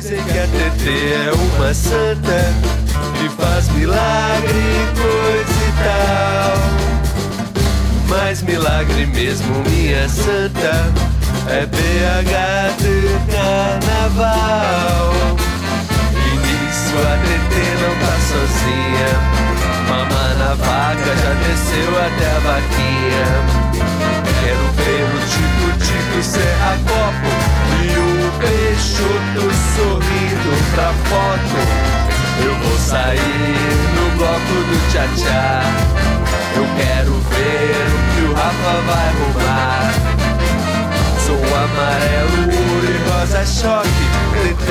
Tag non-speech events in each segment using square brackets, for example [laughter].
Dizem que a TT é uma santa que faz milagre e coisa e tal. Mas milagre mesmo, minha santa, é BH de carnaval. E nisso a TT não tá sozinha. Mamã na vaca já desceu até a vaquinha. Quero ver o tico-tico serra copo e o Peixoto sorrindo pra foto. Eu vou sair no bloco do tchá-tchá. Eu quero ver o que o Rafa vai arrumar. Sou amarelo, ouro e rosa choque. TT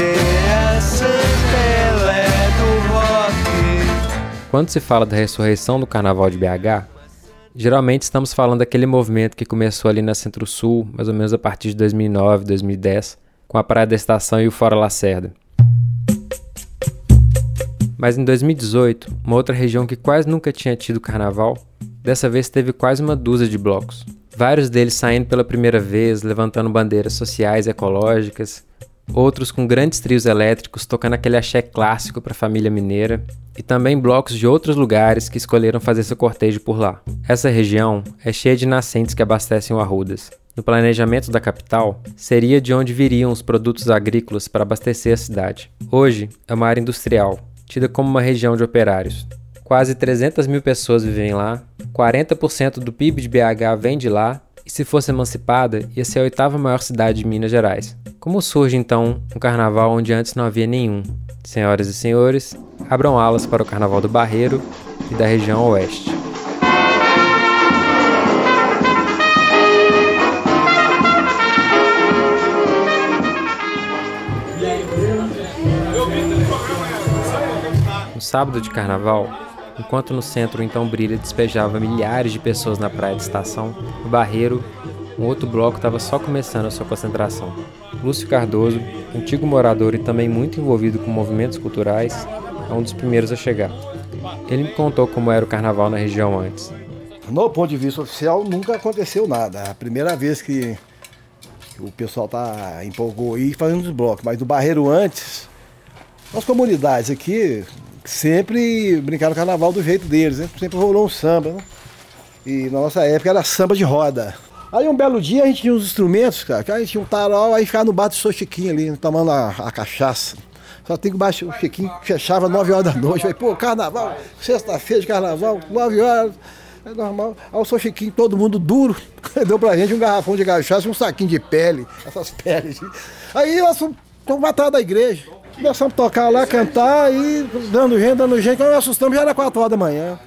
a Santelé do rock. Quando se fala da ressurreição do Carnaval de BH, geralmente estamos falando daquele movimento que começou ali na Centro-Sul, mais ou menos a partir de 2009, 2010, com a Praia da Estação e o Fora Lacerda. Mas em 2018, uma outra região que quase nunca tinha tido carnaval, dessa vez teve quase uma dúzia de blocos. Vários deles saindo pela primeira vez, levantando bandeiras sociais e ecológicas, outros com grandes trios elétricos tocando aquele axé clássico para a família mineira, e também blocos de outros lugares que escolheram fazer seu cortejo por lá. Essa região é cheia de nascentes que abastecem o Arrudas. No planejamento da capital, seria de onde viriam os produtos agrícolas para abastecer a cidade. Hoje é uma área industrial, tida como uma região de operários. Quase 300 mil pessoas vivem lá, 40% do PIB de BH vem de lá, e se fosse emancipada, ia ser a oitava maior cidade de Minas Gerais. Como surge então um carnaval onde antes não havia nenhum? Senhoras e senhores, abram alas para o Carnaval do Barreiro e da região oeste. Sábado de carnaval, enquanto no centro então brilha despejava milhares de pessoas na praia de estação, no Barreiro, um outro bloco estava só começando a sua concentração. Lúcio Cardoso, antigo morador e também muito envolvido com movimentos culturais, é um dos primeiros a chegar. Ele me contou como era o carnaval na região antes. No ponto de vista oficial, nunca aconteceu nada. A primeira vez que o pessoal tá empolgou aí fazendo os blocos, mas do Barreiro antes, as comunidades aqui, sempre brincaram carnaval do jeito deles, né? Sempre rolou um samba, né? E na nossa época era samba de roda. Aí um belo dia a gente tinha uns instrumentos, cara, que a gente tinha um tarol, aí ficava no bar do seu Chiquinho ali, tomando a, a cachaça. Só tem que baixar o Chiquinho, fechava 9 horas da noite. Falei, pô, carnaval, sexta-feira de carnaval, 9 horas. É normal. Aí o seu Chiquinho, todo mundo duro, [laughs] deu pra gente um garrafão de cachaça e um saquinho de pele, essas peles. Aí nós fomos atrás da igreja. Começamos a tocar lá, cantar, e dando gente, dando gente. Quando nós assustamos, já era 4 horas da manhã.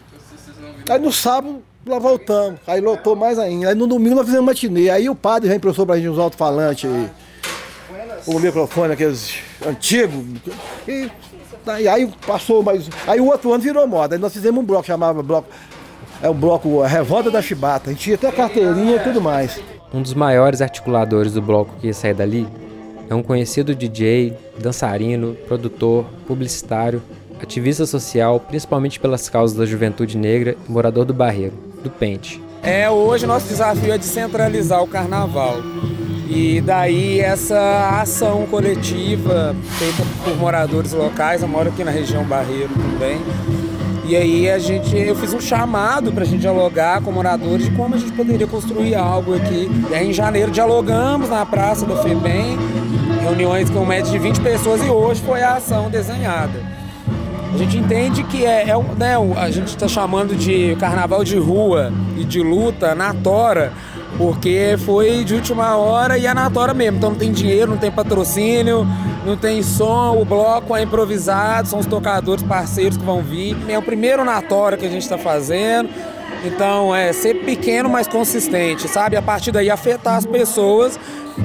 Aí no sábado, lá voltamos. Aí lotou mais ainda. Aí no domingo nós fizemos matinê. Aí o padre já emprestou pra gente uns alto-falantes, o microfone, aqueles antigos. E, aí passou mais. Aí o outro ano virou moda. Aí nós fizemos um bloco, chamava bloco. É o bloco Revolta da Chibata. A gente tinha até carteirinha e tudo mais. Um dos maiores articuladores do bloco que ia sair dali é um conhecido DJ, dançarino, produtor, publicitário, ativista social, principalmente pelas causas da juventude negra e morador do Barreiro, do Pente. É, hoje nosso desafio é descentralizar o carnaval. E daí essa ação coletiva feita por moradores locais, eu moro aqui na região Barreiro também. E aí a gente, eu fiz um chamado para a gente dialogar com moradores de como a gente poderia construir algo aqui. E aí em janeiro dialogamos na Praça da FEBEM, reuniões com média de 20 pessoas e hoje foi a ação desenhada. A gente entende que é, é né, a gente está chamando de carnaval de rua e de luta na tora, porque foi de última hora e é na tora mesmo. Então não tem dinheiro, não tem patrocínio, não tem som, o bloco é improvisado, são os tocadores parceiros que vão vir. É o primeiro na tora que a gente está fazendo. Então é ser pequeno, mas consistente, sabe? A partir daí afetar as pessoas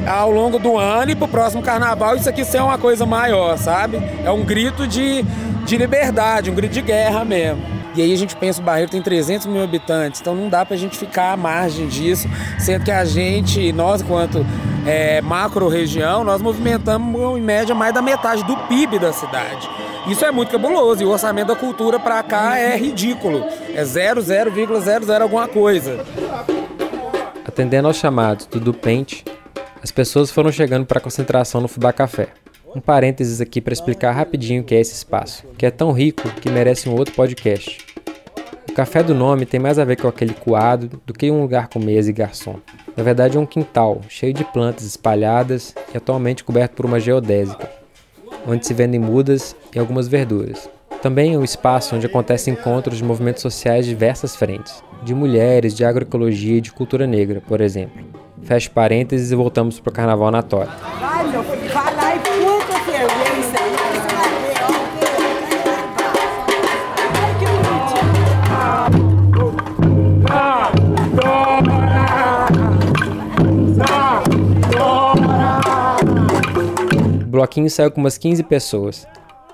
ao longo do ano e pro próximo carnaval isso aqui ser uma coisa maior, sabe? É um grito de, de liberdade, um grito de guerra mesmo. E aí a gente pensa, o Barreiro tem 300 mil habitantes, então não dá pra gente ficar à margem disso, sendo que a gente, nós enquanto é, macro região, nós movimentamos em média mais da metade do PIB da cidade. Isso é muito cabuloso e o orçamento da cultura para cá é ridículo. É 0,00 alguma coisa. Atendendo aos chamados do Dupente, as pessoas foram chegando para a concentração no Fubá Café. Um parênteses aqui para explicar rapidinho o que é esse espaço, que é tão rico que merece um outro podcast. O café do nome tem mais a ver com aquele coado do que um lugar com mesa e garçom. Na verdade é um quintal, cheio de plantas espalhadas e atualmente coberto por uma geodésica, onde se vendem mudas e algumas verduras. Também é um espaço onde acontecem encontros de movimentos sociais de diversas frentes, de mulheres, de agroecologia e de cultura negra, por exemplo. Fecha parênteses e voltamos para o Carnaval na Tora. Vai, meu filho, vai lá e puta fervência. Ai, que bonitinho. O bloquinho saiu com umas 15 pessoas,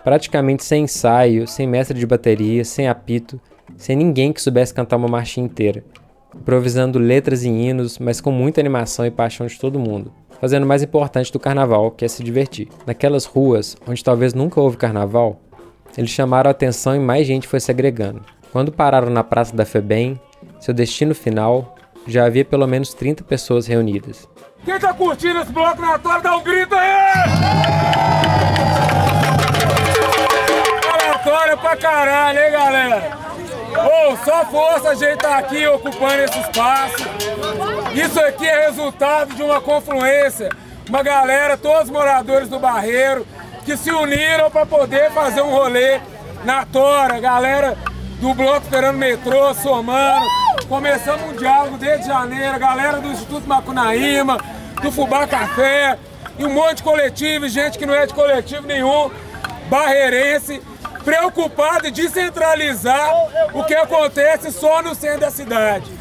praticamente sem ensaio, sem mestre de bateria, sem apito, sem ninguém que soubesse cantar uma marchinha inteira, improvisando letras e hinos, mas com muita animação e paixão de todo mundo, fazendo o mais importante do carnaval, que é se divertir. Naquelas ruas, onde talvez nunca houve carnaval, eles chamaram a atenção e mais gente foi se agregando. Quando pararam na Praça da Febem, seu destino final, já havia pelo menos 30 pessoas reunidas. Quem tá curtindo esse bloco na dá um grito aí! Aleatório pra caralho, hein, galera? Ô, só força a gente tá aqui ocupando esse espaço. Isso aqui é resultado de uma confluência. Uma galera, todos moradores do Barreiro, que se uniram para poder fazer um rolê na Tora. Galera do Bloco Esperando Metrô, somando. Começamos um diálogo desde janeiro. Galera do Instituto Macunaíma, do Fubá Café, e um monte de coletivo, gente que não é de coletivo nenhum, barreirense, preocupado em descentralizar o que acontece só no centro da cidade.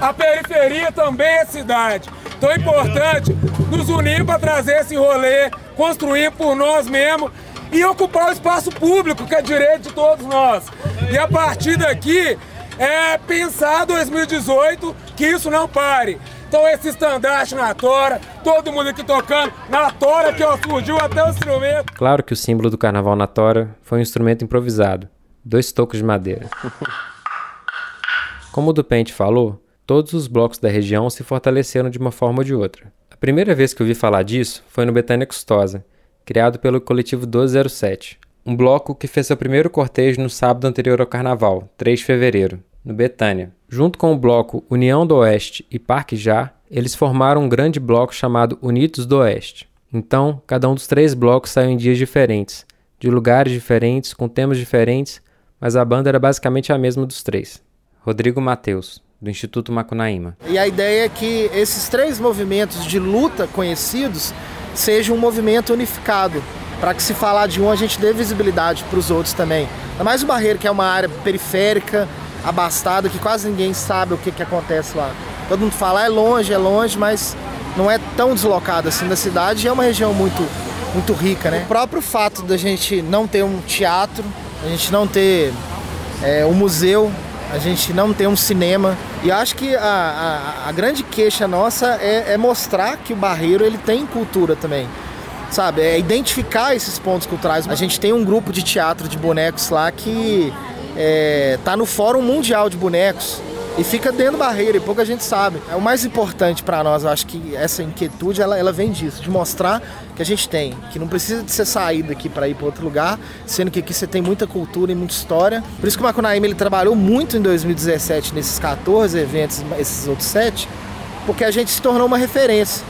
A periferia também é cidade. Então é importante nos unir para trazer esse rolê, construir por nós mesmos e ocupar o espaço público, que é direito de todos nós. E a partir daqui é pensar 2018 que isso não pare. Então esse estandarte na tora, todo mundo aqui tocando na tora que ó, surgiu até o instrumento. Claro que o símbolo do carnaval na tora foi um instrumento improvisado, dois tocos de madeira. Como o Dupente falou, todos os blocos da região se fortaleceram de uma forma ou de outra. A primeira vez que eu vi falar disso foi no Betânia Custosa, criado pelo coletivo 1207, um bloco que fez seu primeiro cortejo no sábado anterior ao carnaval, 3 de fevereiro, no Betânia. Junto com o bloco União do Oeste e Parque Já, eles formaram um grande bloco chamado Unidos do Oeste. Então, cada um dos três blocos saiu em dias diferentes, de lugares diferentes, com temas diferentes, mas a banda era basicamente a mesma dos três. Rodrigo Mateus, do Instituto Macunaíma. E a ideia é que esses três movimentos de luta conhecidos sejam um movimento unificado, para que se falar de um a gente dê visibilidade para os outros também. Ainda mais o Barreiro, que é uma área periférica, abastada, que quase ninguém sabe o que, que acontece lá. Todo mundo fala, é longe, é longe, mas não é tão deslocado assim da cidade é uma região muito, muito rica, né? O próprio fato da gente não ter um teatro, a gente não ter é, um museu, a gente não ter um cinema. E acho que a, a, a grande queixa nossa é, é, mostrar que o Barreiro ele tem cultura também. Sabe, é identificar esses pontos culturais. A gente tem um grupo de teatro de bonecos lá que é, tá no Fórum Mundial de Bonecos e fica dentro da barreira e pouca gente sabe. É o mais importante para nós, eu acho que essa inquietude ela, ela vem disso, de mostrar que a gente tem, que não precisa de ser saído aqui para ir para outro lugar, sendo que aqui você tem muita cultura e muita história. Por isso que o Macunaíma ele trabalhou muito em 2017 nesses 14 eventos, esses outros sete, porque a gente se tornou uma referência.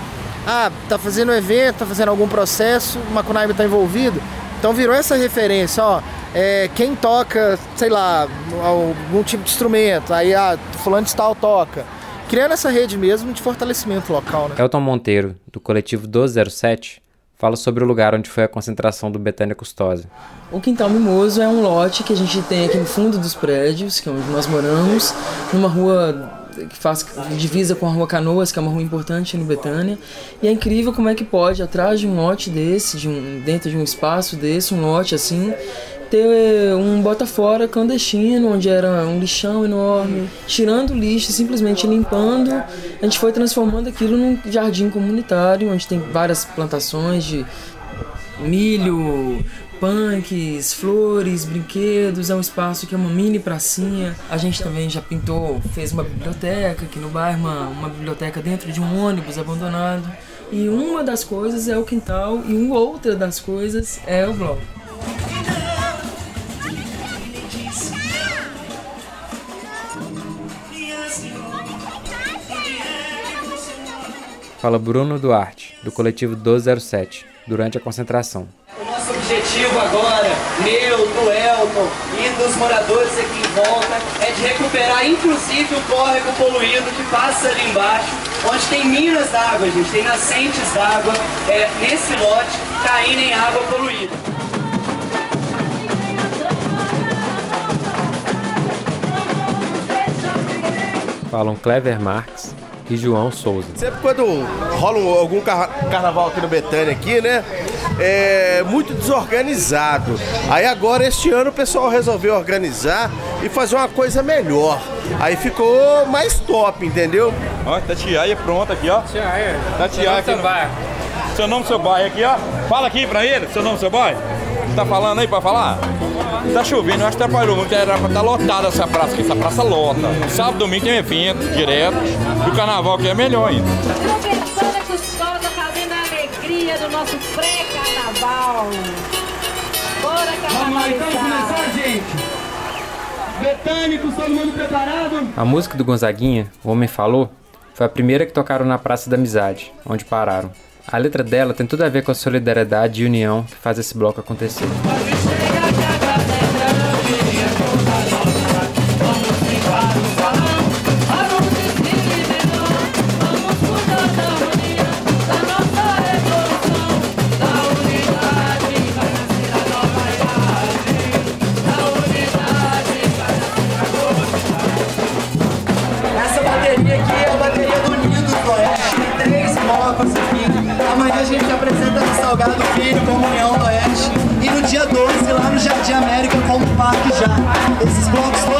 Ah, tá fazendo um evento, tá fazendo algum processo, o Macunaíma tá envolvido, então virou essa referência, ó, é, quem toca, sei lá, algum tipo de instrumento, aí ah, fulano de tal toca. Criando essa rede mesmo de fortalecimento local, né? Elton Monteiro, do coletivo 1207, fala sobre o lugar onde foi a concentração do Betânia Custosa. O Quintal Mimoso é um lote que a gente tem aqui no fundo dos prédios, que é onde nós moramos, numa rua que faz divisa com a Rua Canoas, que é uma rua importante no Betânia. E é incrível como é que pode, atrás de um lote desse, de um, dentro de um espaço desse, um lote assim, ter um bota fora clandestino, onde era um lixão enorme, tirando lixo, simplesmente limpando. A gente foi transformando aquilo num jardim comunitário, onde tem várias plantações de milho, punks, flores, brinquedos, é um espaço que é uma mini pracinha. A gente também já pintou, fez uma biblioteca aqui no bairro, uma, uma biblioteca dentro de um ônibus abandonado, E uma das coisas é o quintal e uma outra das coisas é o bloco. Fala Bruno Duarte, do coletivo 1207, durante a concentração. O nosso objetivo agora, meu, do Elton e dos moradores aqui em volta, é de recuperar inclusive o córrego poluído que passa ali embaixo, onde tem minas d'água, gente, tem nascentes d'água é, nesse lote caindo em água poluída. Falam Clever Marx e João Souza. Sempre quando rola um- algum carra- carnaval aqui no Betânia aqui, né? É muito desorganizado. Aí agora este ano o pessoal resolveu organizar e fazer uma coisa melhor. Aí ficou mais top, entendeu? Ó, Tatiaia pronta aqui, ó. Tatiaia. Tatiaia aqui. no- Seu nome, seu bairro aqui, ó. Fala aqui pra ele, seu nome, seu bairro. Tá falando aí pra falar? Tá chovendo, eu acho que atrapalhou muito. Era pra estar lotada essa praça, que essa praça lota. Sábado, domingo tem evento direto. E o carnaval aqui é melhor ainda. Professora Custosa fazendo a alegria do nosso pré-carnaval. Bora, carnaval! gente. Betânicos, todo mundo preparado? A música do Gonzaguinha, O Homem Falou, foi a primeira que tocaram na Praça da Amizade, onde pararam. A letra dela tem tudo a ver com a solidariedade e união que faz esse bloco acontecer. Salgado Filho como União do Oeste. E no dia 12, lá no Jardim América, como Parque Já. Esses blocos todos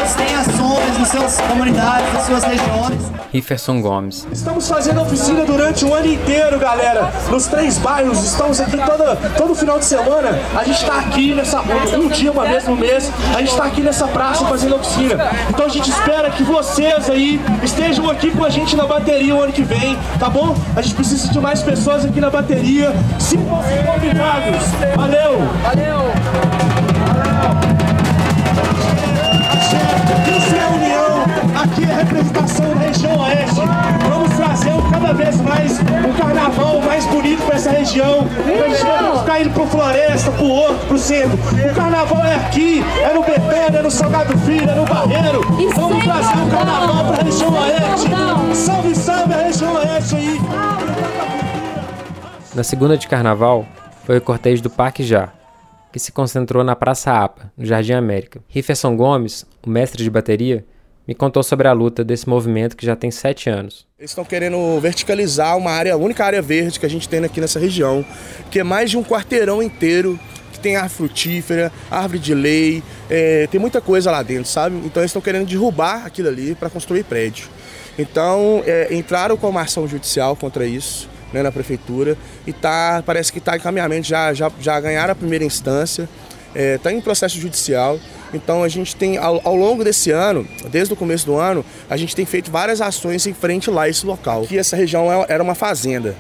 nas suas comunidades, nas suas regiões. Rifferson Gomes. Estamos fazendo oficina durante o ano inteiro, galera. Nos três bairros, estamos aqui toda, todo final de semana. A gente está aqui nessa. Um dia, uma vez no mês, a gente está aqui nessa praça fazendo oficina. Então a gente espera que vocês aí estejam aqui com a gente na bateria o ano que vem, tá bom? A gente precisa de mais pessoas aqui na bateria. Se convidados. Valeu! Valeu! Aqui é representação da região oeste. Vamos trazer cada vez mais um carnaval mais bonito para essa região. A gente não vai ficar indo pro floresta, pro outro, pro centro. O carnaval é aqui, é no Betânia, é no Salgado Filho, é no Barreiro. Vamos trazer o carnaval para a região oeste. Salve, salve a região oeste aí. Na segunda de carnaval, foi o cortejo do Parque Já, que se concentrou na Praça APA, no Jardim América. Rifferson Gomes, o mestre de bateria, me contou sobre a luta desse movimento que já tem sete anos. Eles estão querendo verticalizar uma área, a única área verde que a gente tem aqui nessa região, que é mais de um quarteirão inteiro, que tem árvore frutífera, árvore de lei, é, tem muita coisa lá dentro, sabe? Então eles estão querendo derrubar aquilo ali para construir prédio. Então é, entraram com uma ação judicial contra isso. Né, na prefeitura e tá, parece que está em caminhamento, já, já, já ganharam a primeira instância, está em processo judicial. Então a gente tem, ao, ao, longo desse ano, desde o começo do ano, a gente tem feito várias ações em frente lá a esse local. Que essa região era uma fazenda.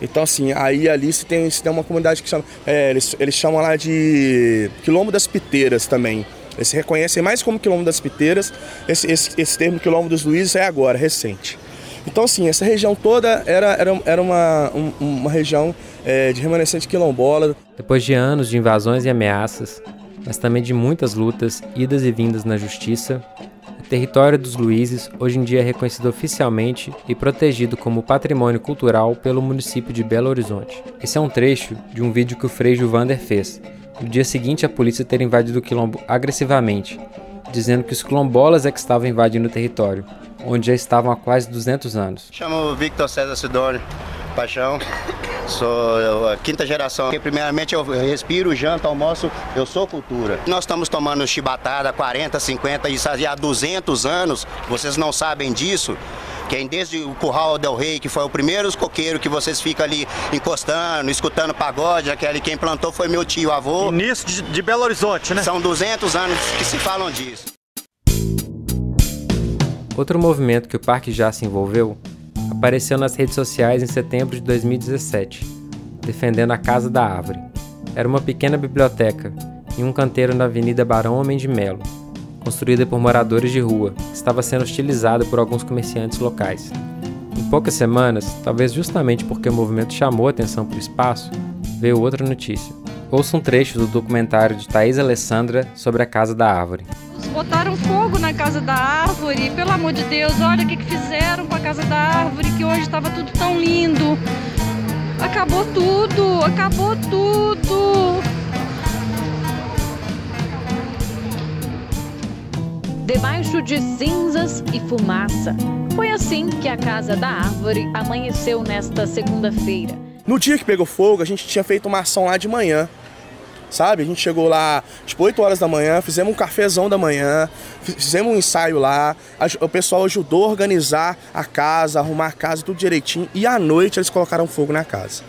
Então assim, aí ali se tem, se tem uma comunidade que chama, é, eles, eles chamam lá de Quilombo das Piteiras também. Eles se reconhecem mais como Quilombo das Piteiras. Esse, esse, esse termo Quilombo dos Luizes é agora, recente. Então, assim, essa região toda era, era, era uma, um, uma região é, de remanescente quilombola. Depois de anos de invasões e ameaças, mas também de muitas lutas, idas e vindas na justiça, o território dos Luizes hoje em dia é reconhecido oficialmente e protegido como patrimônio cultural pelo município de Belo Horizonte. Esse é um trecho de um vídeo que o Frei Vander fez, no dia seguinte a polícia ter invadido o quilombo agressivamente, dizendo que os quilombolas é que estavam invadindo o território, onde já estavam há quase 200 anos. Chamo Victor César Sidônio Paixão, sou a quinta geração. Porque, primeiramente eu respiro, janto, almoço, eu sou cultura. Nós estamos tomando chibatada há 40, 50 e há 200 anos, vocês não sabem disso. Quem desde o Curral del Rei, que foi o primeiro coqueiro que vocês ficam ali encostando, escutando pagode, aquele quem plantou foi meu tio avô. Início de, de Belo Horizonte, né? São 200 anos que se falam disso. Outro movimento que o parque já se envolveu apareceu nas redes sociais em setembro de 2017, defendendo a Casa da Árvore. Era uma pequena biblioteca em um canteiro na Avenida Barão Homem de Melo, construída por moradores de rua, que estava sendo hostilizada por alguns comerciantes locais. Em poucas semanas, talvez justamente porque o movimento chamou atenção para o espaço, veio outra notícia. Ouça um trecho do documentário de Thaís Alessandra sobre a Casa da Árvore. Botaram fogo na Casa da Árvore, pelo amor de Deus, olha o que, que fizeram com a Casa da Árvore, que hoje estava tudo tão lindo. Acabou tudo, acabou tudo. Debaixo de cinzas e fumaça. Foi assim que a Casa da Árvore amanheceu nesta segunda-feira. No dia que pegou fogo, a gente tinha feito uma ação lá de manhã. Sabe? A gente chegou lá, tipo, 8 horas da manhã, fizemos um cafezão da manhã, fizemos um ensaio lá. O pessoal ajudou a organizar a casa, arrumar a casa, tudo direitinho. E à noite eles colocaram fogo na casa.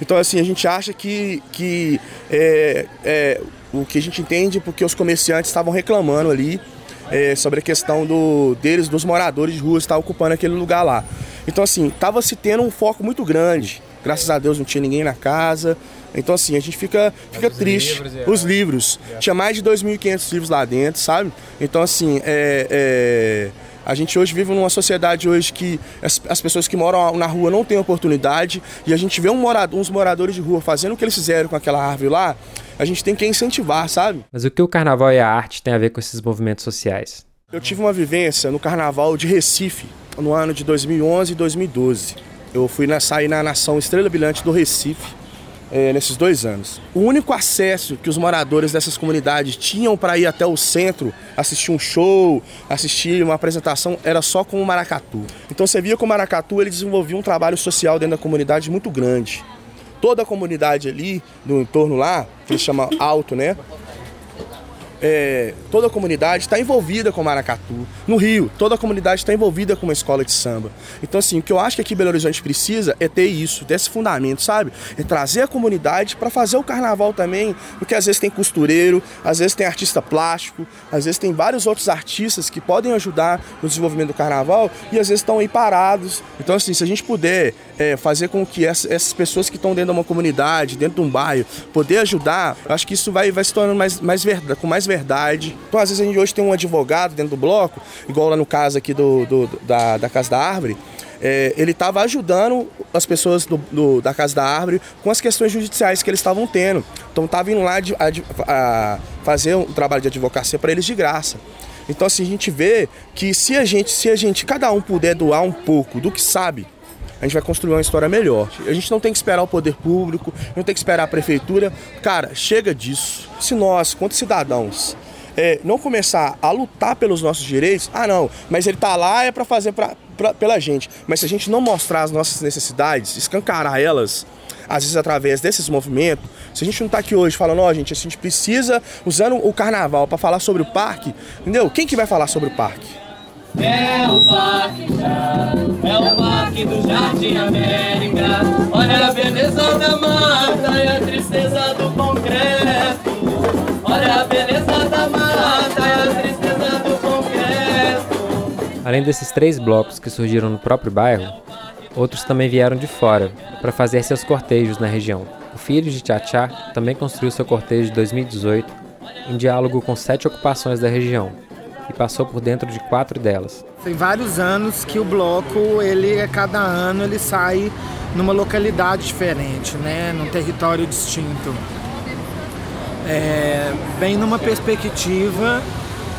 Então, assim, a gente acha que, que é, é, o que a gente entende porque os comerciantes estavam reclamando ali é, sobre a questão do, deles, dos moradores de rua, estar ocupando aquele lugar lá. Então, assim, estava se tendo um foco muito grande. Graças a Deus não tinha ninguém na casa. Então, assim, a gente fica, fica os triste. Livros, é. Os livros. É. Tinha mais de 2.500 livros lá dentro, sabe? Então, assim, é, é, a gente hoje vive numa sociedade hoje que as, as, pessoas que moram na rua não têm oportunidade e a gente vê um morador, uns moradores de rua fazendo o que eles fizeram com aquela árvore lá, a gente tem que incentivar, sabe? Mas o que o carnaval e a arte têm a ver com esses movimentos sociais? Eu tive uma vivência no carnaval de Recife, no ano de 2011 e 2012. Eu fui na, sair na Nação Estrela Brilhante do Recife é, nesses dois anos. O único acesso que os moradores dessas comunidades tinham para ir até o centro, assistir um show, assistir uma apresentação, era só com o maracatu. Então você via que o maracatu ele desenvolvia um trabalho social dentro da comunidade muito grande toda a comunidade ali, no entorno lá, que eles chamam alto, né? É, toda a comunidade está envolvida com Maracatu. No Rio, toda a comunidade está envolvida com uma escola de samba. Então, assim, o que eu acho que aqui Belo Horizonte precisa é ter isso, desse fundamento, sabe? É trazer a comunidade para fazer o carnaval também, porque às vezes tem costureiro, às vezes tem artista plástico, às vezes tem vários outros artistas que podem ajudar no desenvolvimento do carnaval e às vezes estão aí parados. Então, assim, se a gente puder é, fazer com que essas pessoas que estão dentro de uma comunidade, dentro de um bairro, poder ajudar, eu acho que isso vai, vai se tornando mais, mais verdade, com mais verdade. Então, às vezes, a gente hoje tem um advogado dentro do bloco, igual lá no caso aqui do, do da, da Casa da Árvore, é, ele estava ajudando as pessoas do, do, da Casa da Árvore com as questões judiciais que eles estavam tendo. Então estava indo lá de, a, a fazer um trabalho de advocacia para eles de graça. Então assim, a gente vê que se a gente, se a gente, cada um puder doar um pouco do que sabe, a gente vai construir uma história melhor. A gente não tem que esperar o poder público, não tem que esperar a prefeitura. Cara, chega disso. Se nós, quanto cidadãos, é, não começar a lutar pelos nossos direitos, ah não, mas ele tá lá é para fazer pra, pra, pela gente. Mas se a gente não mostrar as nossas necessidades, escancarar elas, às vezes através desses movimentos, se a gente não tá aqui hoje falando, ó, oh, gente, a gente precisa, usando o carnaval para falar sobre o parque, entendeu? Quem que vai falar sobre o parque? É o parque é o parque do Jardim América. Olha a beleza da mata e a tristeza do concreto. Olha a beleza da mata e a tristeza do concreto. Além desses três blocos que surgiram no próprio bairro, outros também vieram de fora para fazer seus cortejos na região. O filho de Tchá também construiu seu cortejo de 2018 em diálogo com sete ocupações da região, e passou por dentro de quatro delas. Tem vários anos que o bloco, ele a cada ano ele sai numa localidade diferente, né, num território distinto. É, bem numa perspectiva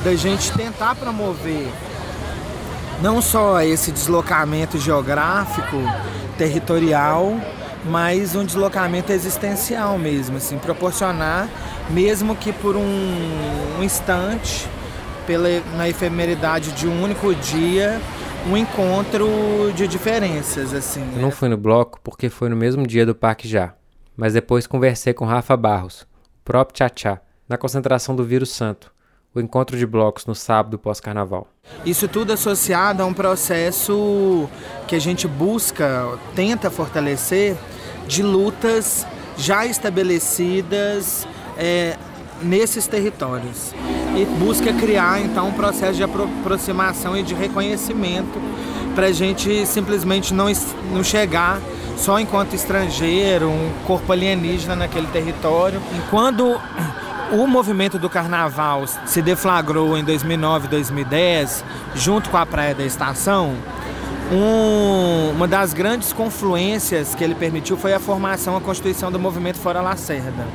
da gente tentar promover não só esse deslocamento geográfico, territorial, mas um deslocamento existencial mesmo, assim, proporcionar, mesmo que por um, um instante, pela, na efemeridade de um único dia, um encontro de diferenças, assim. Eu não fui no bloco porque foi no mesmo dia do Parque Já, mas depois conversei com Rafa Barros, o próprio Tchá, na concentração do Vírus Santo, o encontro de blocos no sábado pós-carnaval. Isso tudo associado a um processo que a gente busca, tenta fortalecer, de lutas já estabelecidas é, nesses territórios e busca criar então um processo de aproximação e de reconhecimento para a gente simplesmente não, não chegar só enquanto estrangeiro, um corpo alienígena naquele território. E quando o movimento do carnaval se deflagrou em 2009, 2010, junto com a Praia da Estação, um, uma das grandes confluências que ele permitiu foi a formação, a constituição do movimento Fora Lacerda.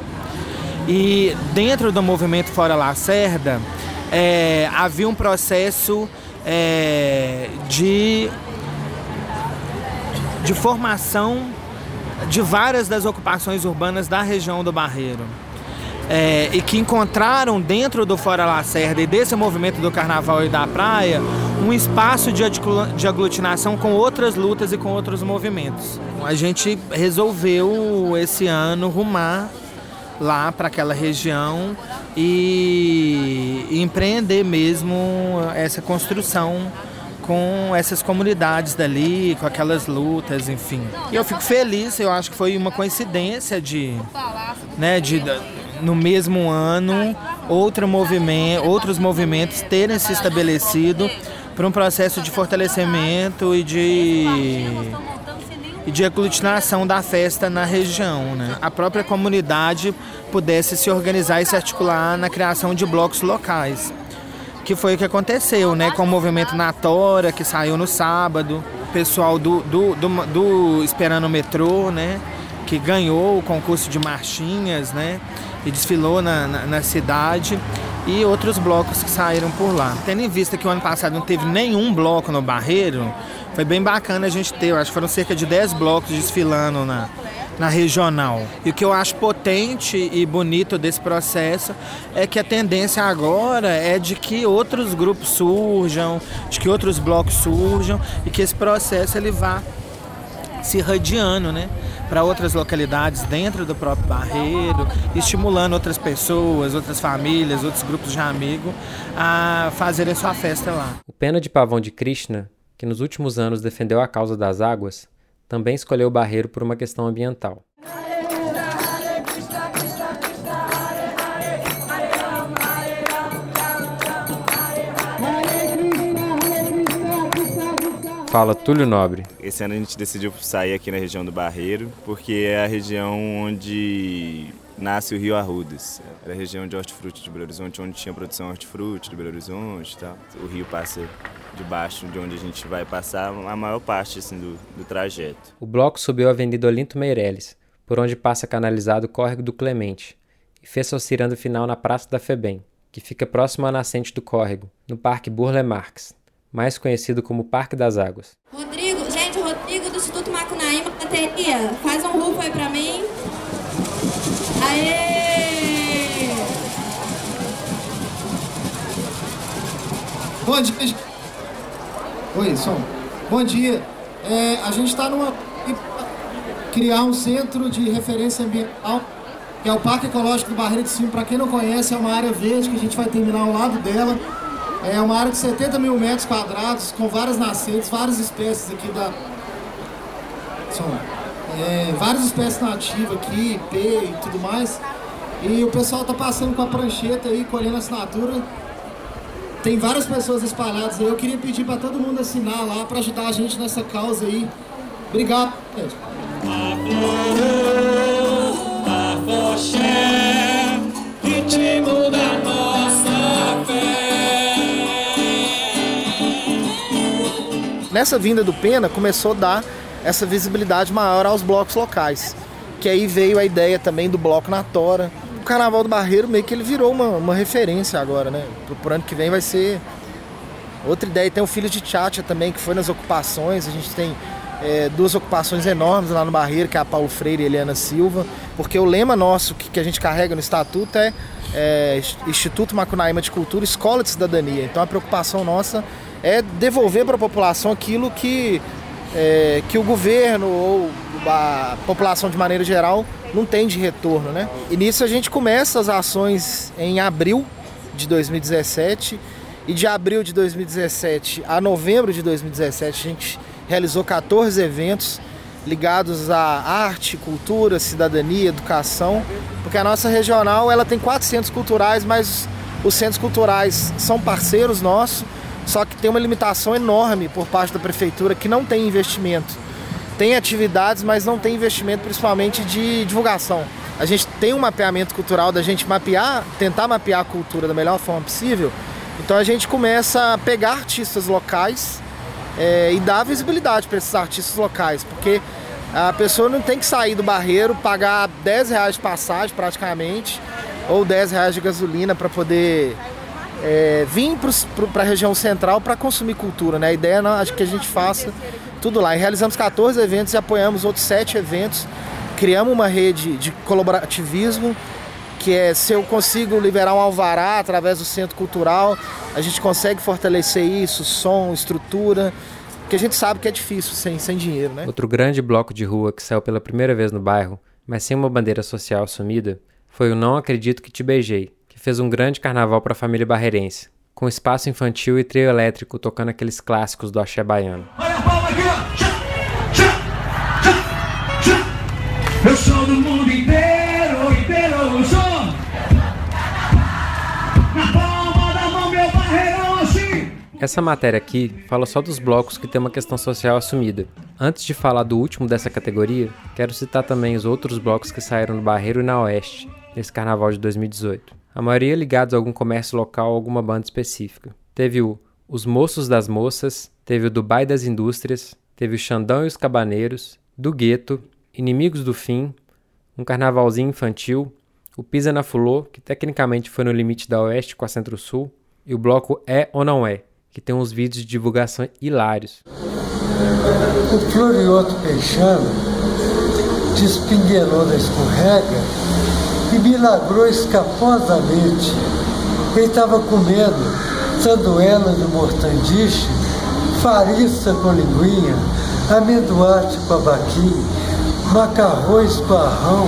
E dentro do movimento Fora Lacerda, é, havia um processo é, de, de formação de várias das ocupações urbanas da região do Barreiro é, e que encontraram dentro do Fora Lacerda e desse movimento do Carnaval e da Praia um espaço de, aglutinação com outras lutas e com outros movimentos. A gente resolveu esse ano rumar lá para aquela região e, empreender mesmo essa construção com essas comunidades dali, com aquelas lutas, enfim. E eu fico feliz, eu acho que foi uma coincidência de, né, de no mesmo ano outro movimento, outros movimentos terem se estabelecido para um processo de fortalecimento e de e de aglutinação da festa na região. Né? A própria comunidade pudesse se organizar e se articular na criação de blocos locais. Que foi o que aconteceu, né? Com o movimento Natora, que saiu no sábado, o pessoal do, do, do, do Esperando o Metrô, né? Que ganhou o concurso de marchinhas, né? e desfilou na, na, na, cidade e outros blocos que saíram por lá. Tendo em vista que o ano passado não teve nenhum bloco no Barreiro, foi bem bacana a gente ter, eu acho que foram cerca de 10 blocos desfilando na, na regional. E o que eu acho potente e bonito desse processo é que a tendência agora é de que outros grupos surjam, de que outros blocos surjam e que esse processo ele vá se irradiando, né? para outras localidades dentro do próprio Barreiro, estimulando outras pessoas, outras famílias, outros grupos de amigos a fazerem sua festa lá. O Pena de Pavão de Krishna, que nos últimos anos defendeu a causa das águas, também escolheu o Barreiro por uma questão ambiental. Fala, Túlio Nobre. Esse ano a gente decidiu sair aqui na região do Barreiro, porque é a região onde nasce o Rio Arrudas. Era a região de hortifruti de Belo Horizonte, onde tinha produção hortifruti de Belo Horizonte e tal. O rio passa debaixo de onde a gente vai passar a maior parte assim, do, do trajeto. O bloco subiu a Avenida Olinto Meireles, por onde passa canalizado o córrego do Clemente, e fez seu cirando final na Praça da Febem, que fica próximo à nascente do córrego, no Parque Burle Marx mais conhecido como Parque das Águas. Rodrigo, gente, o Rodrigo do Instituto Macunaíma Bateria, faz um rufo aí pra mim. Aê! Bom dia. Oi, som. Bom dia. É, a gente está numa criar um centro de referência ambiental que é o Parque Ecológico do Barreiro de Cima. Para quem não conhece, é uma área verde que a gente vai terminar ao lado dela é uma área de 70 mil metros quadrados, com várias nascentes, várias espécies aqui da... É, várias espécies nativas aqui, IP e tudo mais. E o pessoal tá passando com a prancheta aí, colhendo assinatura. Tem várias pessoas espalhadas aí. Eu queria pedir para todo mundo assinar lá para ajudar a gente nessa causa aí. Obrigado, nessa vinda do Pena começou a dar essa visibilidade maior aos blocos locais. Que aí veio a ideia também do bloco na Tora. O Carnaval do Barreiro meio que ele virou uma, uma referência agora, né? Pro, pro ano que vem vai ser outra ideia. Tem o Filho de Tchatcha também, que foi nas ocupações. A gente tem é, duas ocupações enormes lá no Barreiro, que é a Paulo Freire e Eliana Silva. Porque o lema nosso que, que a gente carrega no estatuto é, é Instituto Macunaíma de Cultura, Escola de Cidadania. Então a preocupação nossa é devolver para a população aquilo que, é, que o governo ou a população de maneira geral não tem de retorno. Né? E nisso a gente começa as ações em abril de 2017 e de abril de 2017 a novembro de 2017 a gente realizou 14 eventos ligados à arte, cultura, cidadania, educação, porque a nossa regional ela tem quatro centros culturais, mas os centros culturais são parceiros nossos Só que tem uma limitação enorme por parte da prefeitura que não tem investimento. Tem atividades, mas não tem investimento, principalmente de divulgação. A gente tem um mapeamento cultural da gente mapear, tentar mapear a cultura da melhor forma possível. Então a gente começa a pegar artistas locais é, e dar visibilidade para esses artistas locais, porque a pessoa não tem que sair do barreiro, pagar 10 reais de passagem praticamente, ou 10 reais de gasolina para poder é, vir para a região central para consumir cultura. Né? A ideia é que a gente faça tudo lá. E realizamos 14 eventos e apoiamos outros 7 eventos. Criamos uma rede de colaborativismo, que é se eu consigo liberar um alvará através do centro cultural, a gente consegue fortalecer isso, som, estrutura, que a gente sabe que é difícil sem, sem dinheiro, né? Outro grande bloco de rua que saiu pela primeira vez no bairro, mas sem uma bandeira social assumida, foi o Não Acredito Que Te Beijei, fez um grande carnaval para a família barreirense, com espaço infantil e trio elétrico tocando aqueles clássicos do axé baiano. Olha a palma aqui, ó! Tchá, tchá, tchá. Eu sou do mundo inteiro, inteiro eu sou. Na palma da mão, meu barreirão assim. Essa matéria aqui fala só dos blocos que tem uma questão social assumida. Antes de falar do último dessa categoria, quero citar também os outros blocos que saíram no Barreiro e na Oeste, nesse carnaval de 2018. A maioria ligados a algum comércio local ou alguma banda específica. Teve o Os Moços das Moças, teve o Dubai das Indústrias, teve o Xandão e os Cabaneiros, do Gueto, Inimigos do Fim, um carnavalzinho infantil, o Pisa na Fulô, que tecnicamente foi no limite da Oeste com a Centro-Sul, e o bloco É ou Não É, que tem uns vídeos de divulgação hilários. O Florioto Peixano despinguelou da escorrega e milagrou escaposamente. Ele estava comendo sanduela de mortandiche, fariça com linguinha, amendoate com abaqui, com arrão,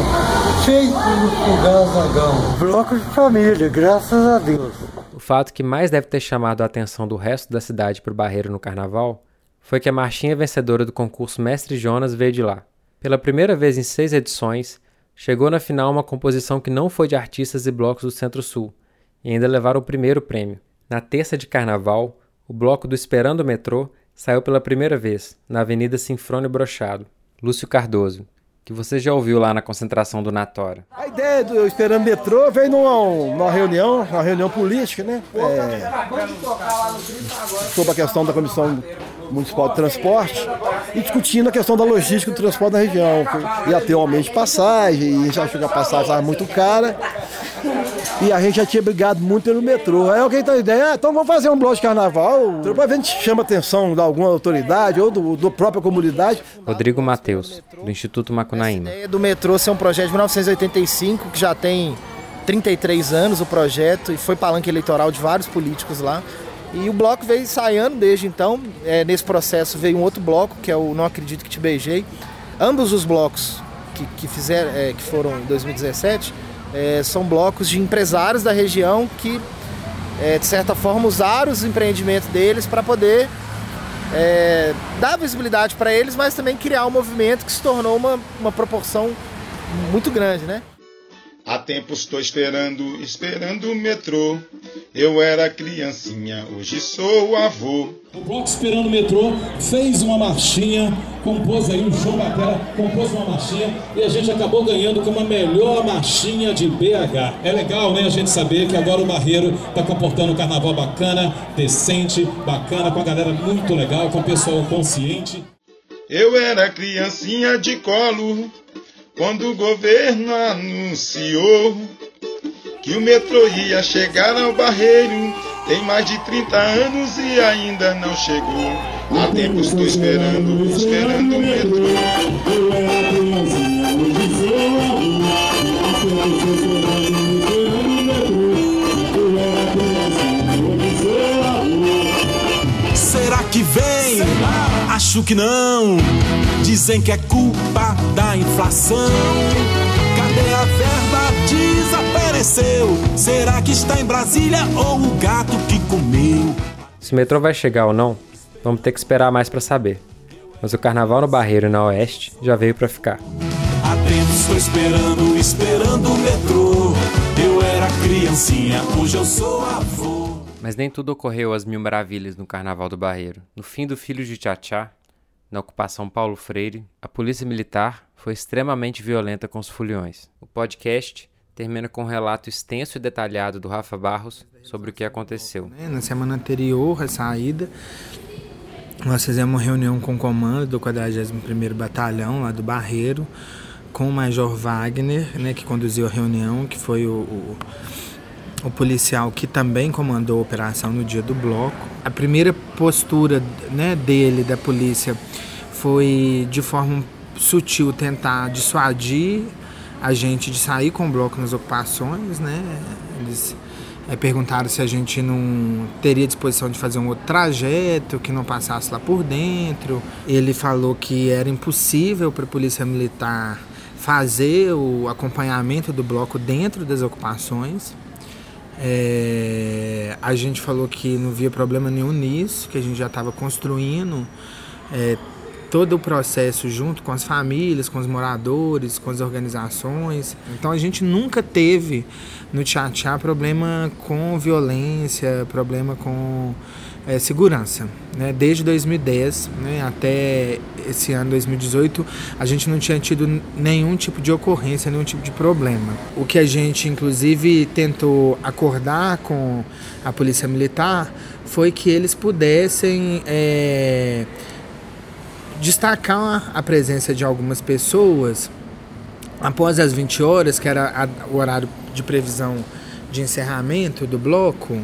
feito no fugazagão. Bloco de família, graças a Deus. O fato que mais deve ter chamado a atenção do resto da cidade para o Barreiro no Carnaval foi que a marchinha vencedora do concurso Mestre Jonas veio de lá. Pela primeira vez em seis edições, Chegou na final uma composição que não foi de artistas e blocos do Centro-Sul, e ainda levaram o primeiro prêmio. Na terça de carnaval, o bloco do Esperando o Metrô saiu pela primeira vez, na Avenida Sinfrônio Brochado. Lúcio Cardoso, que você já ouviu lá na concentração do Natório. A ideia do Esperando Metrô veio numa, numa reunião, uma reunião política, né? É, sobre a questão da Comissão Municipal de Transporte e discutindo a questão da logística do transporte na região. Ia ter um aumento de passagem, e a gente achou que a passagem estava muito cara. E a gente já tinha brigado muito pelo metrô. Aí alguém tem a ideia, ah, então vamos fazer um bloco de carnaval, para ver se a gente chama a atenção de alguma autoridade ou do, do própria comunidade. Rodrigo Matheus, do Instituto Macunaíma. A ideia do metrô ser um projeto de 1985, que já tem 33 anos o projeto e foi palanque eleitoral de vários políticos lá. E o bloco veio ensaiando desde então. É, nesse processo veio um outro bloco, que é o Não Acredito Que Te Beijei. Ambos os blocos que, que, fizeram, é, que foram em 2017 é, são blocos de empresários da região que, é, de certa forma, usaram os empreendimentos deles para poder é, dar visibilidade para eles, mas também criar um movimento que se tornou uma, uma proporção muito grande, né? Há tempos estou esperando, esperando o metrô. Eu era criancinha, hoje sou avô. O Bloco Esperando o Metrô fez uma marchinha, compôs aí um show bacana, compôs uma marchinha e a gente acabou ganhando com uma melhor marchinha de BH. É legal, né, a gente saber que agora o Barreiro está comportando um carnaval bacana, decente, bacana, com a galera muito legal, com o pessoal consciente. Eu era criancinha de colo, quando o governo anunciou que o metrô ia chegar ao Barreiro. Tem mais de 30 anos e ainda não chegou. Há tempo estou esperando, esperando o metrô. Será que vem? Acho que não. Dizem que é culpa da inflação. Cadê a verba? Desapareceu. Será que está em Brasília ou o gato que comeu? Se o metrô vai chegar ou não, vamos ter que esperar mais para saber. Mas o carnaval no Barreiro e na Oeste já veio para ficar. Tempo estou esperando, esperando o metrô. Eu era criancinha, hoje eu sou avô. Mas nem tudo ocorreu às mil maravilhas no Carnaval do Barreiro. No fim do Filho de Tchá, na ocupação Paulo Freire, a polícia militar foi extremamente violenta com os foliões. O podcast termina com um relato extenso e detalhado do Rafa Barros sobre o que aconteceu. Na semana anterior à saída, nós fizemos uma reunião com o comando do 41º Batalhão, lá do Barreiro, com o Major Wagner, né, que conduziu a reunião, que foi o, o, o policial que também comandou a operação no dia do bloco. A primeira postura né, dele, da polícia, foi de forma sutil tentar dissuadir a gente de sair com o bloco nas ocupações, né? Eles é, perguntaram se a gente não teria disposição de fazer um outro trajeto, que não passasse lá por dentro. Ele falou que era impossível para a polícia militar fazer o acompanhamento do bloco dentro das ocupações. É, a gente falou que não via problema nenhum nisso, que a gente já estava construindo é, todo o processo junto com as famílias, com os moradores, com as organizações. Então a gente nunca teve no Tchá problema com violência, problema com é, segurança. Né? Desde 2010 né, até esse ano 2018, a gente não tinha tido nenhum tipo de ocorrência, nenhum tipo de problema. O que a gente, inclusive, tentou acordar com a Polícia Militar foi que eles pudessem. É, destacar a presença de algumas pessoas após as 20 horas, que era a, o horário de previsão de encerramento do bloco,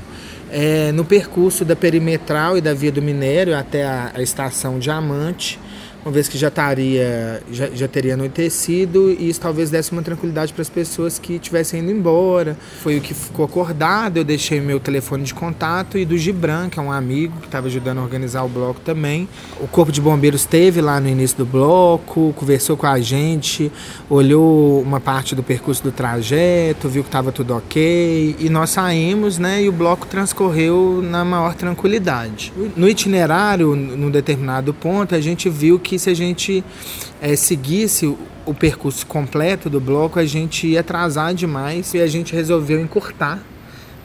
é, no percurso da perimetral e da via do minério até a, a estação Diamante uma vez que já, taria, já, já teria anoitecido e isso talvez desse uma tranquilidade para as pessoas que estivessem indo embora. Foi o que ficou acordado, eu deixei meu telefone de contato e do Gibran, que é um amigo que estava ajudando a organizar o bloco também. O Corpo de Bombeiros esteve lá no início do bloco, conversou com a gente, olhou uma parte do percurso do trajeto, viu que estava tudo ok e nós saímos, né, e o bloco transcorreu na maior tranquilidade. No itinerário, num determinado ponto, a gente viu que que se a gente é, seguisse o, percurso completo do bloco, a gente ia atrasar demais e a gente resolveu encurtar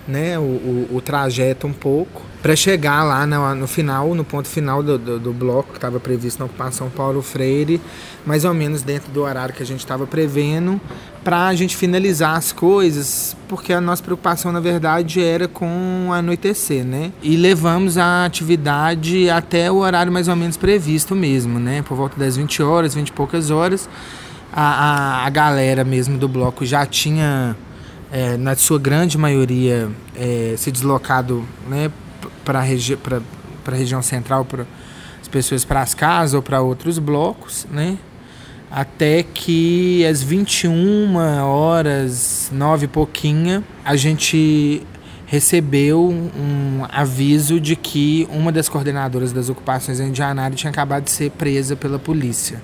né, o, o, o trajeto um pouco para chegar lá no, no, final, no ponto final do, do, do bloco que estava previsto na ocupação Paulo Freire, mais ou menos dentro do horário que a gente estava prevendo, para a gente finalizar as coisas, porque a nossa preocupação na verdade era com anoitecer, né? E levamos a atividade até o horário mais ou menos previsto mesmo, né? Por volta das 20 horas, 20 e poucas horas. A, a, a galera mesmo do bloco já tinha é, na sua grande maioria, é, se deslocado né, para a regi região central, para as pessoas para as casas ou para outros blocos, né? Até que às 21 horas, 9 e pouquinha, a gente recebeu um aviso de que uma das coordenadoras das ocupações em Indianário tinha acabado de ser presa pela polícia.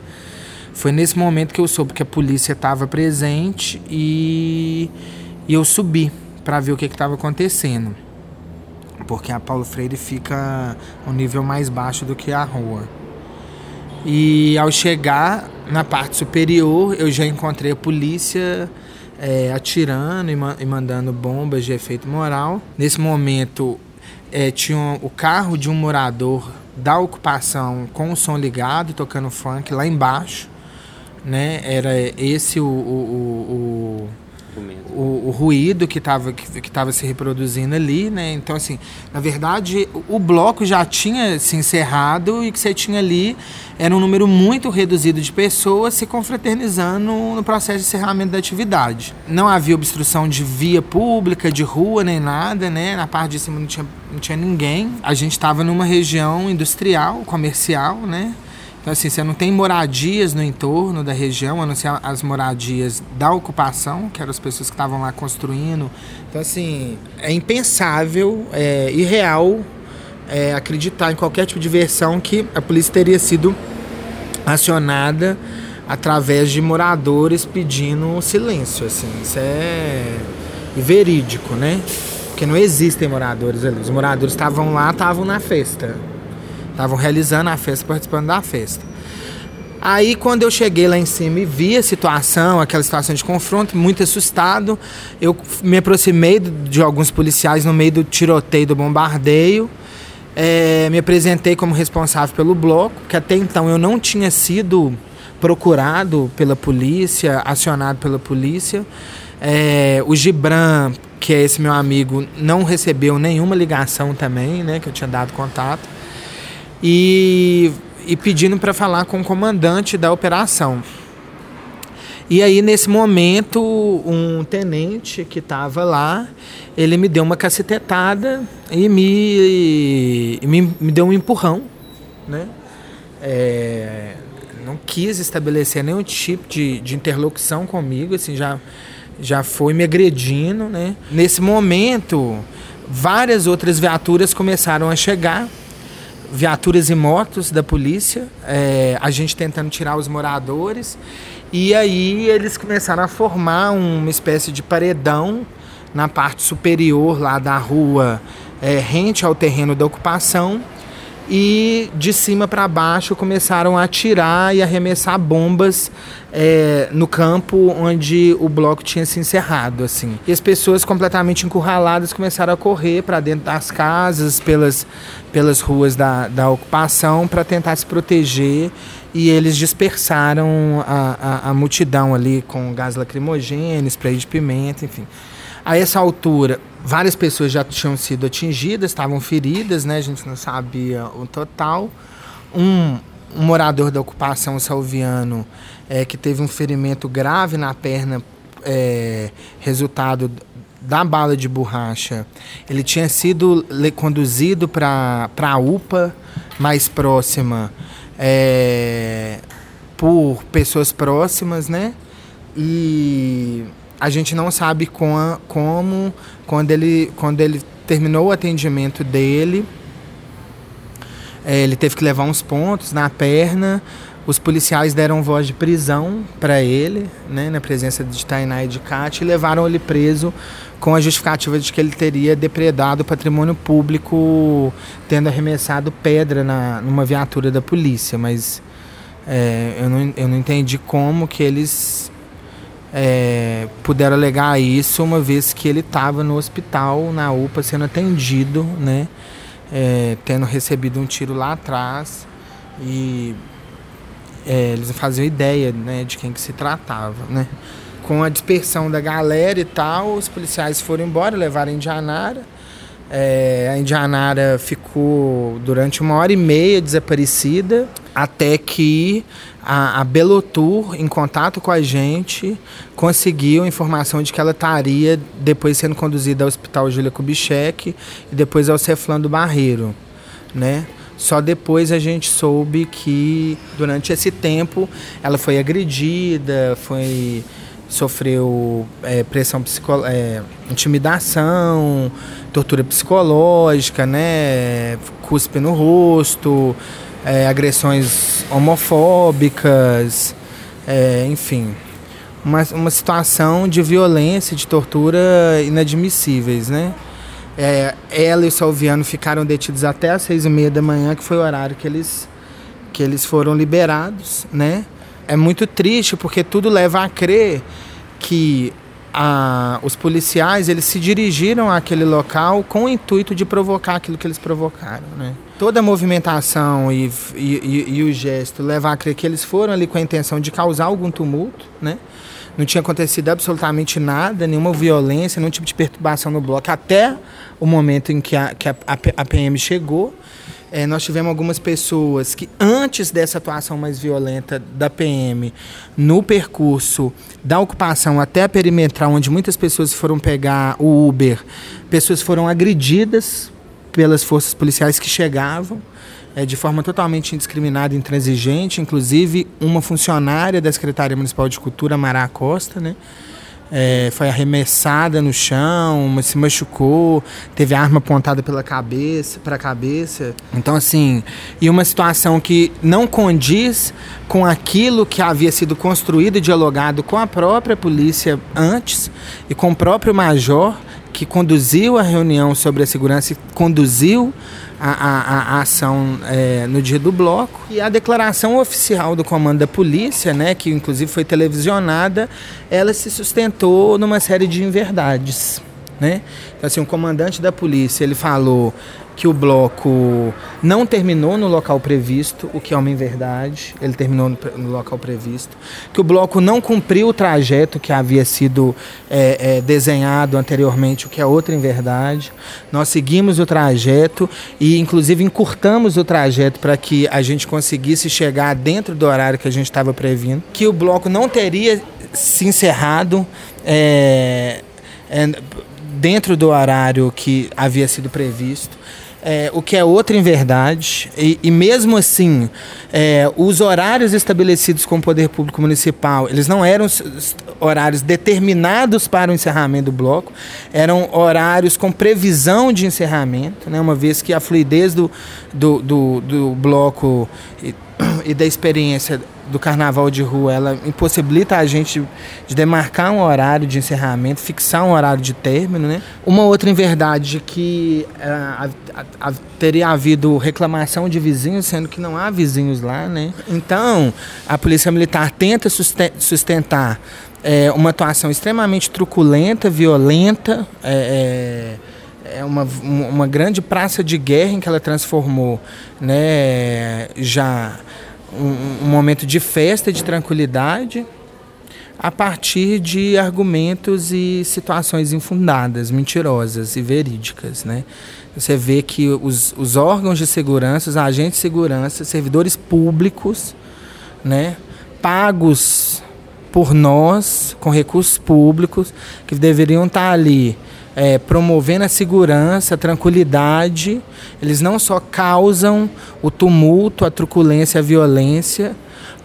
Foi nesse momento que eu soube que a polícia estava presente e, e eu subi para ver o que estava acontecendo porque a Paulo Freire fica um nível mais baixo do que a rua. E ao chegar na parte superior, eu já encontrei a polícia é, atirando e, ma e, mandando bombas de efeito moral. Nesse momento, é, tinha o carro de um morador da ocupação com o som ligado, tocando funk lá embaixo. Né? Era esse o, o, o o, o, ruído que estava que, que se reproduzindo ali, né? Então, assim, na verdade, o, o bloco já tinha se encerrado e que você tinha ali era um número muito reduzido de pessoas se confraternizando no processo de encerramento da atividade. Não havia obstrução de via pública, de rua, nem nada, né? Na parte de cima não tinha, não tinha ninguém. A gente estava numa região industrial, comercial, né? Então, assim, você não tem moradias no entorno da região, a não ser as moradias da ocupação, que eram as pessoas que estavam lá construindo. Então, assim, é impensável, é irreal é, acreditar em qualquer tipo de versão que a polícia teria sido acionada através de moradores pedindo silêncio, assim. Isso é verídico, né? Porque não existem moradores ali. Os moradores estavam lá, estavam na festa estavam realizando a festa, participando da festa. Aí quando eu cheguei lá em cima e vi a situação, aquela situação de confronto, muito assustado, eu me aproximei de alguns policiais no meio do tiroteio, do bombardeio. É, me apresentei como responsável pelo bloco, que até então eu não tinha sido procurado pela polícia, acionado pela polícia. É, o Gibran, que é esse meu amigo, não recebeu nenhuma ligação também, né, que eu tinha dado contato. E e pedindo para falar com o comandante da operação. E aí, nesse momento, um tenente que estava lá, ele me deu uma cacetetada e me, me, me deu um empurrão, né? É, não quis estabelecer nenhum tipo de, de interlocução comigo, assim, já, já foi me agredindo, né? Nesse momento, várias outras viaturas começaram a chegar, viaturas e motos da polícia, é, a gente tentando tirar os moradores. E aí eles começaram a formar uma espécie de paredão na parte superior lá da rua, é, rente ao terreno da ocupação. E de cima para baixo começaram a atirar e arremessar bombas é, no campo onde o bloco tinha se encerrado, assim. E as pessoas completamente encurraladas começaram a correr para dentro das casas, pelas, pelas ruas da, da ocupação, para tentar se proteger. E eles dispersaram a, a, a multidão ali com gás lacrimogêneo, spray de pimenta, enfim. A essa altura, várias pessoas já tinham sido atingidas, estavam feridas, né? A gente não sabia o total. Um, um morador da ocupação salviano é, que teve um ferimento grave na perna, é, resultado da bala de borracha. Ele tinha sido conduzido para a UPA mais próxima é, por pessoas próximas, né? E a gente não sabe com a, como, quando ele, quando ele terminou o atendimento dele, é, ele teve que levar uns pontos na perna. Os policiais deram voz de prisão para ele, né, na presença de Tainá e de Kat, e levaram ele preso com a justificativa de que ele teria depredado o patrimônio público, tendo arremessado pedra na, numa viatura da polícia. Mas é, eu, não, eu não entendi como que eles é, puderam alegar isso, uma vez que ele estava no hospital, na UPA, sendo atendido, né? é, tendo recebido um tiro lá atrás e é, eles faziam ideia né, de quem que se tratava, né? Com a dispersão da galera e tal, os policiais foram embora, levaram Indianara. É, a Indianara ficou durante uma hora e meia desaparecida, até que a, a Belotur, em contato com a gente, conseguiu informação de que ela estaria depois sendo conduzida ao Hospital Júlia Kubitschek e depois ao Ceflão do Barreiro, né? Só depois a gente soube que durante esse tempo ela foi agredida, foi sofreu é, pressão psicológica, é, intimidação, tortura psicológica, né, cuspe no rosto, é, agressões homofóbicas, é, enfim, uma, uma situação de violência, de tortura inadmissíveis, né? É, ela e o Salviano ficaram detidos até às seis e meia da manhã, que foi o horário que eles, que eles foram liberados, né? É muito triste porque tudo leva a crer que a, os policiais eles se dirigiram àquele local com o intuito de provocar aquilo que eles provocaram, né? Toda a movimentação e, e, e, e, o gesto leva a crer que eles foram ali com a intenção de causar algum tumulto, né? Não tinha acontecido absolutamente nada, nenhuma violência, nenhum tipo de perturbação no bloco, até o momento em que a, que a, a PM chegou. É, nós tivemos algumas pessoas que, antes dessa atuação mais violenta da PM, no percurso da ocupação até a perimetral, onde muitas pessoas foram pegar o Uber, pessoas foram agredidas pelas forças policiais que chegavam. É, de forma totalmente indiscriminada e intransigente, inclusive uma funcionária da Secretaria Municipal de Cultura, Mara Costa, né, é, foi arremessada no chão, se machucou, teve arma apontada pela cabeça, para a cabeça. Então assim, e uma situação que não condiz com aquilo que havia sido construído e dialogado com a própria polícia antes e com o próprio major que conduziu a reunião sobre a segurança conduziu a, a, a ação é, no dia do bloco. E a declaração oficial do comando da polícia, né, que inclusive foi televisionada, ela se sustentou numa série de inverdades. Né? Então, assim, o comandante da polícia ele falou que o bloco não terminou no local previsto, o que é uma inverdade, ele terminou no, no local previsto, que o bloco não cumpriu o trajeto que havia sido é, é, desenhado anteriormente, o que é outra inverdade. Nós seguimos o trajeto e, inclusive, encurtamos o trajeto para que a gente conseguisse chegar dentro do horário que a gente estava previndo, que o bloco não teria se encerrado. É, é dentro do horário que havia sido previsto é, o que é outra em verdade, e, e mesmo assim, é, os horários estabelecidos com o poder público municipal, eles não eram horários determinados para o encerramento do bloco, eram horários com previsão de encerramento, né, uma vez que a fluidez do, do, do, do bloco e, [clears throat] e da experiência do carnaval de rua, ela impossibilita a gente de demarcar um horário de encerramento, fixar um horário de término, né? Uma outra em verdade que uh, a, a, teria havido reclamação de vizinhos, sendo que não há vizinhos lá, né? Então, a Polícia Militar tenta sustentar é, uma atuação extremamente truculenta, violenta, é, é, é uma, uma grande praça de guerra em que ela transformou, né, já um, um momento de festa, de tranquilidade, a partir de argumentos e situações infundadas, mentirosas e verídicas. Né? Você vê que os, os órgãos de segurança, os agentes de segurança, servidores públicos, né, pagos por nós, com recursos públicos, que deveriam estar ali é, promovendo a segurança, a tranquilidade. Eles não só causam o tumulto, a truculência, a violência,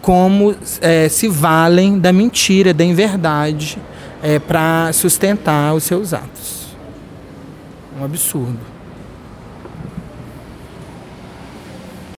como é, se valem da mentira, da inverdade, é, para sustentar os seus atos. Um absurdo.